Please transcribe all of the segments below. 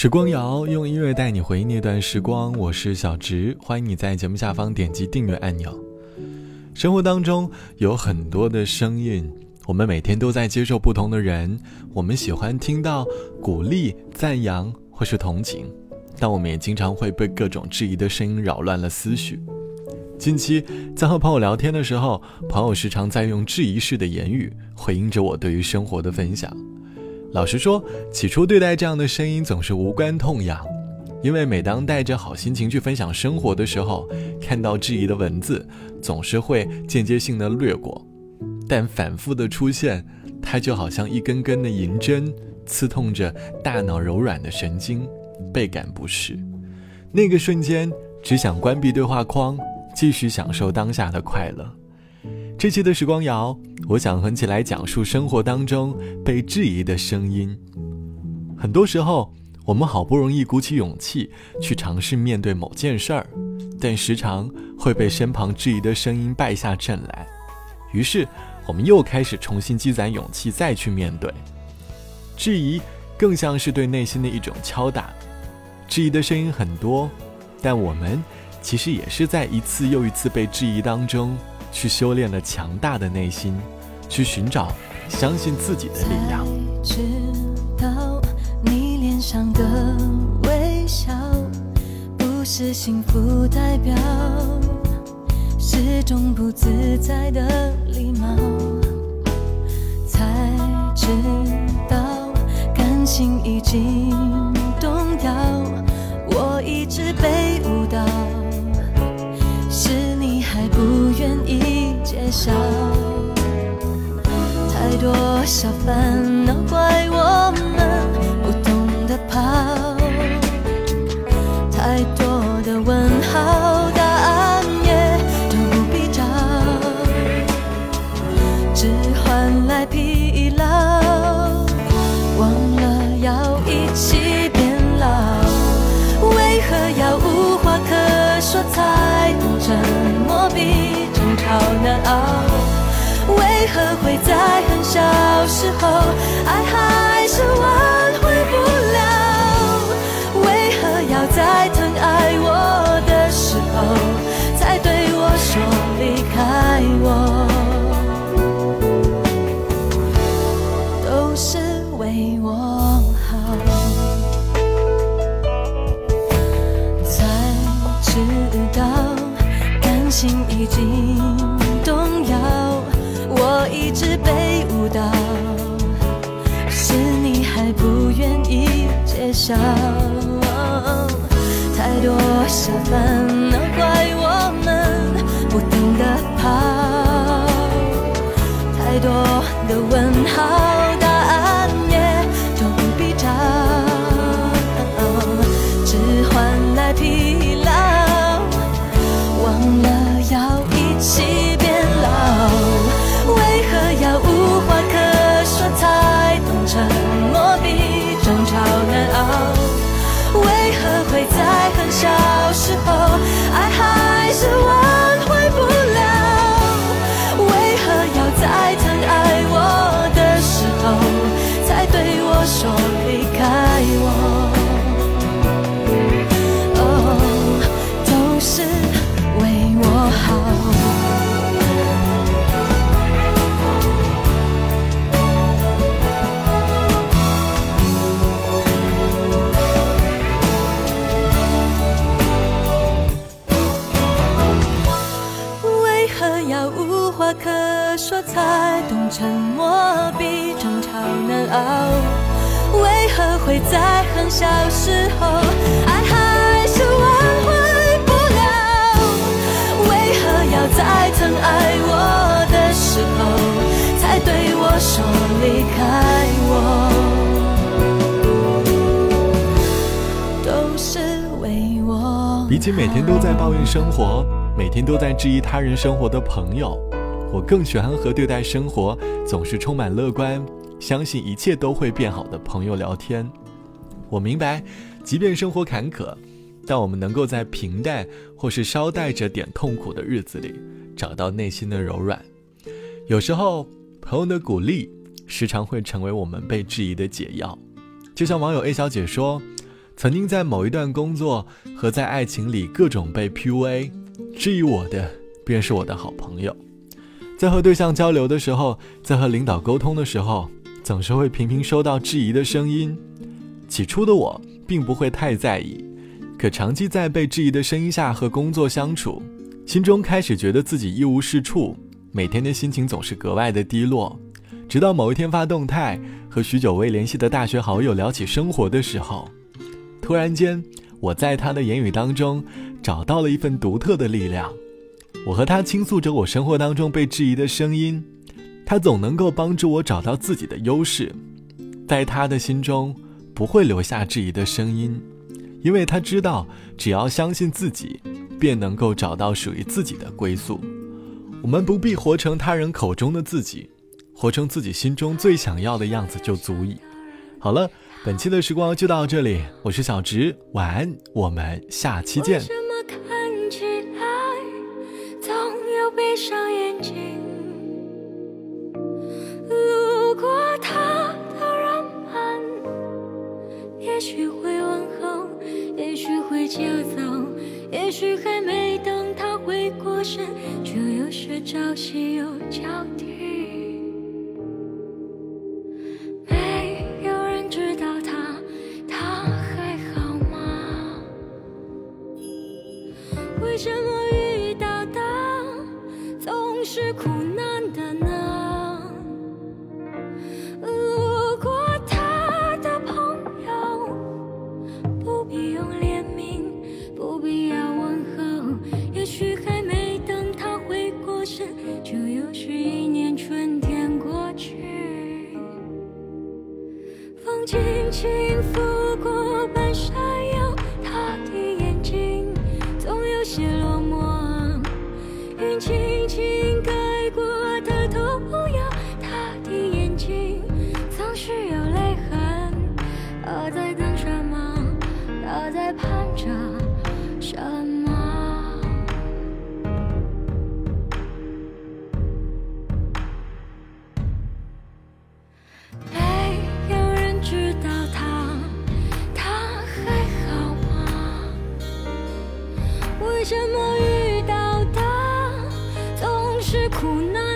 时光谣用音乐带你回忆那段时光，我是小植，欢迎你在节目下方点击订阅按钮。生活当中有很多的声音，我们每天都在接受不同的人，我们喜欢听到鼓励、赞扬或是同情，但我们也经常会被各种质疑的声音扰乱了思绪。近期在和朋友聊天的时候，朋友时常在用质疑式的言语回应着我对于生活的分享。老实说，起初对待这样的声音总是无关痛痒，因为每当带着好心情去分享生活的时候，看到质疑的文字，总是会间接性的掠过。但反复的出现，它就好像一根根的银针，刺痛着大脑柔软的神经，倍感不适。那个瞬间，只想关闭对话框，继续享受当下的快乐。这期的时光谣，我想和你一起来讲述生活当中被质疑的声音。很多时候，我们好不容易鼓起勇气去尝试面对某件事儿，但时常会被身旁质疑的声音败下阵来。于是，我们又开始重新积攒勇气再去面对。质疑更像是对内心的一种敲打。质疑的声音很多，但我们其实也是在一次又一次被质疑当中。去修炼了强大的内心，去寻找相信自己的力量。知道你脸上的微笑不是幸福代表，是种不自在的礼貌。才知道感情已经多少烦恼怪我们不懂得跑，太多的问号，答案也都不必找，只换来疲劳，忘了要一起变老，为何要无话可说才懂真？比争吵难熬，为何会在时候，爱还是我。想。太多小烦恼会在很小时候，爱还是挽回不了？为何要在疼爱我的时候，才对我说离开我？都是为我。比起每天都在抱怨生活，每天都在质疑他人生活的朋友。我更喜欢和对待生活总是充满乐观、相信一切都会变好的朋友聊天。我明白，即便生活坎坷，但我们能够在平淡或是稍带着点痛苦的日子里，找到内心的柔软。有时候，朋友的鼓励，时常会成为我们被质疑的解药。就像网友 A 小姐说：“曾经在某一段工作和在爱情里各种被 PUA，质疑我的便是我的好朋友。在和对象交流的时候，在和领导沟通的时候，总是会频频收到质疑的声音。起初的我并不会太在意，可长期在被质疑的声音下和工作相处，心中开始觉得自己一无是处，每天的心情总是格外的低落。直到某一天发动态和许久未联系的大学好友聊起生活的时候，突然间我在他的言语当中找到了一份独特的力量。我和他倾诉着我生活当中被质疑的声音，他总能够帮助我找到自己的优势，在他的心中。不会留下质疑的声音，因为他知道，只要相信自己，便能够找到属于自己的归宿。我们不必活成他人口中的自己，活成自己心中最想要的样子就足矣。好了，本期的时光就到这里，我是小直，晚安，我们下期见。也许会问候，也许会就走，也许还没等他回过神，就又是朝夕又交替。没有人知道他，他还好吗？为什么遇到的总是苦难的呢什么遇到的总是苦恼。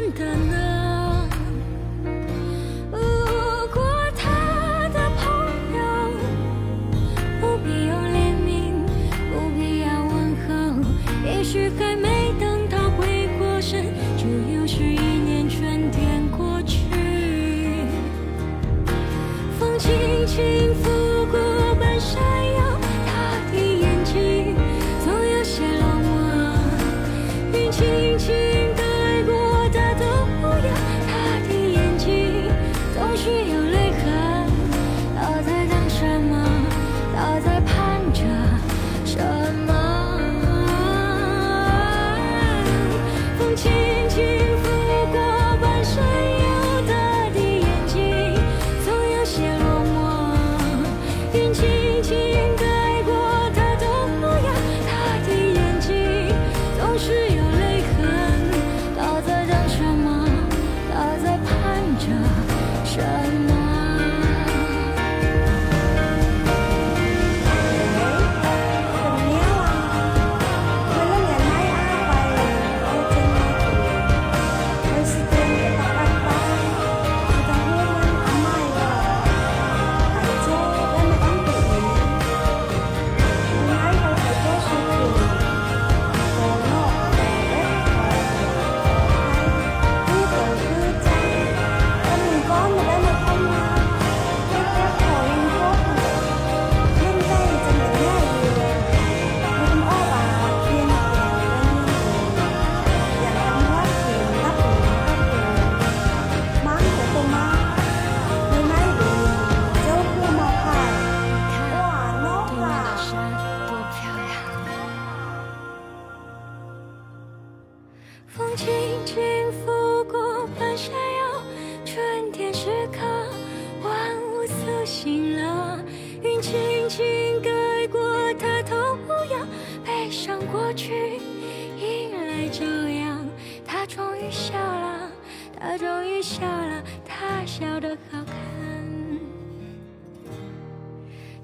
在朝阳他终于笑了他终于笑了他笑得好看。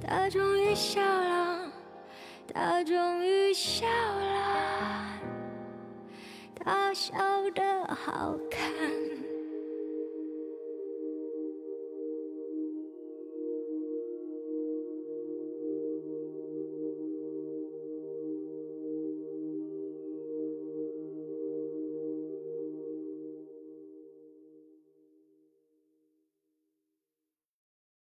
他终于笑了他终于笑了他笑得好看。